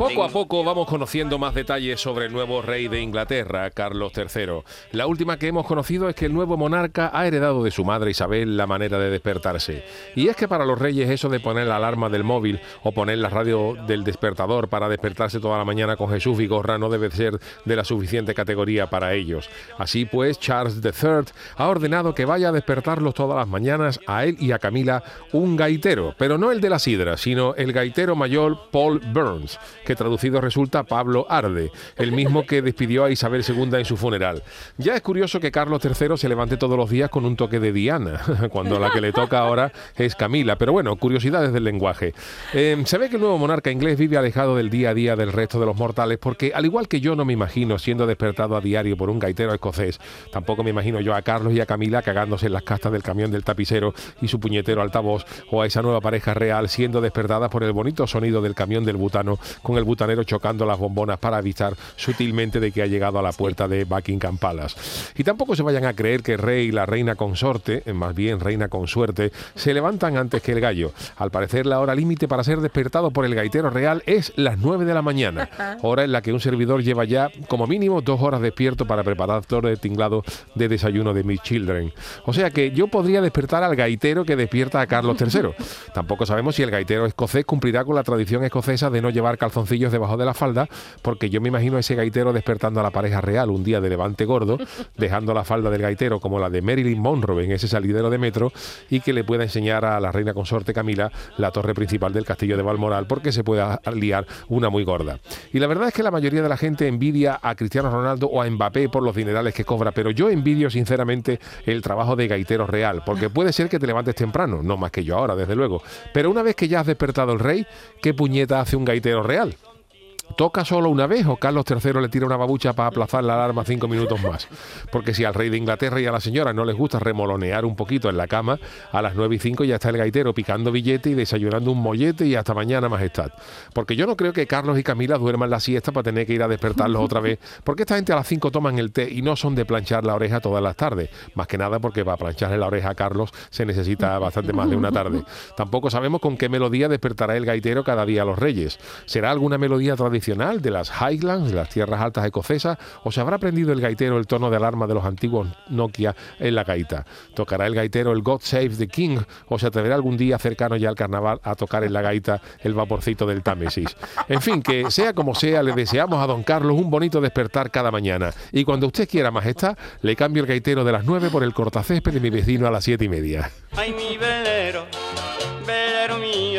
Poco a poco vamos conociendo más detalles sobre el nuevo rey de Inglaterra, Carlos III. La última que hemos conocido es que el nuevo monarca ha heredado de su madre Isabel la manera de despertarse. Y es que para los reyes eso de poner la alarma del móvil o poner la radio del despertador para despertarse toda la mañana con Jesús Vigorra no debe ser de la suficiente categoría para ellos. Así pues, Charles III ha ordenado que vaya a despertarlos todas las mañanas a él y a Camila un gaitero, pero no el de la sidra, sino el gaitero mayor Paul Burns que traducido resulta Pablo Arde, el mismo que despidió a Isabel II en su funeral. Ya es curioso que Carlos III se levante todos los días con un toque de Diana, cuando la que le toca ahora es Camila. Pero bueno, curiosidades del lenguaje. Eh, se ve que el nuevo monarca inglés vive alejado del día a día del resto de los mortales, porque al igual que yo no me imagino siendo despertado a diario por un gaitero escocés, tampoco me imagino yo a Carlos y a Camila cagándose en las castas del camión del tapicero y su puñetero altavoz, o a esa nueva pareja real siendo despertada por el bonito sonido del camión del butano con el butanero chocando las bombonas para avisar sutilmente de que ha llegado a la puerta de Buckingham Palace. Y tampoco se vayan a creer que el rey y la reina consorte, eh, más bien reina consuerte, se levantan antes que el gallo. Al parecer la hora límite para ser despertado por el gaitero real es las 9 de la mañana, hora en la que un servidor lleva ya como mínimo dos horas despierto para preparar todo el tinglado de desayuno de mis children. O sea que yo podría despertar al gaitero que despierta a Carlos III. Tampoco sabemos si el gaitero escocés cumplirá con la tradición escocesa de no llevar calzoncillos debajo de la falda, porque yo me imagino a ese gaitero despertando a la pareja real un día de levante gordo, dejando la falda del gaitero como la de Marilyn Monroe en ese salidero de metro, y que le pueda enseñar a la reina consorte Camila la torre principal del castillo de Balmoral, porque se pueda liar una muy gorda. Y la verdad es que la mayoría de la gente envidia a Cristiano Ronaldo o a Mbappé por los dinerales que cobra, pero yo envidio sinceramente el trabajo de gaitero real, porque puede ser que te levantes temprano, no más que yo ahora, desde luego, pero una vez que ya has despertado el rey, ¿qué puñeta hace un gaitero real? Toca solo una vez o Carlos III le tira una babucha para aplazar la alarma cinco minutos más. Porque si al rey de Inglaterra y a la señora no les gusta remolonear un poquito en la cama, a las 9 y 5 ya está el gaitero picando billete y desayunando un mollete y hasta mañana, majestad. Porque yo no creo que Carlos y Camila duerman la siesta para tener que ir a despertarlos otra vez. Porque esta gente a las 5 toman el té y no son de planchar la oreja todas las tardes. Más que nada porque para plancharle la oreja a Carlos se necesita bastante más de una tarde. Tampoco sabemos con qué melodía despertará el gaitero cada día a los reyes. ¿Será alguna melodía tradicional? De las Highlands, de las tierras altas escocesas, o se habrá aprendido el gaitero el tono de alarma de los antiguos Nokia en la gaita. ¿Tocará el gaitero el God Save the King o se atreverá algún día cercano ya al carnaval a tocar en la gaita el vaporcito del Támesis? En fin, que sea como sea, le deseamos a don Carlos un bonito despertar cada mañana. Y cuando usted quiera, majestad, le cambio el gaitero de las 9 por el cortacésped de mi vecino a las siete y media.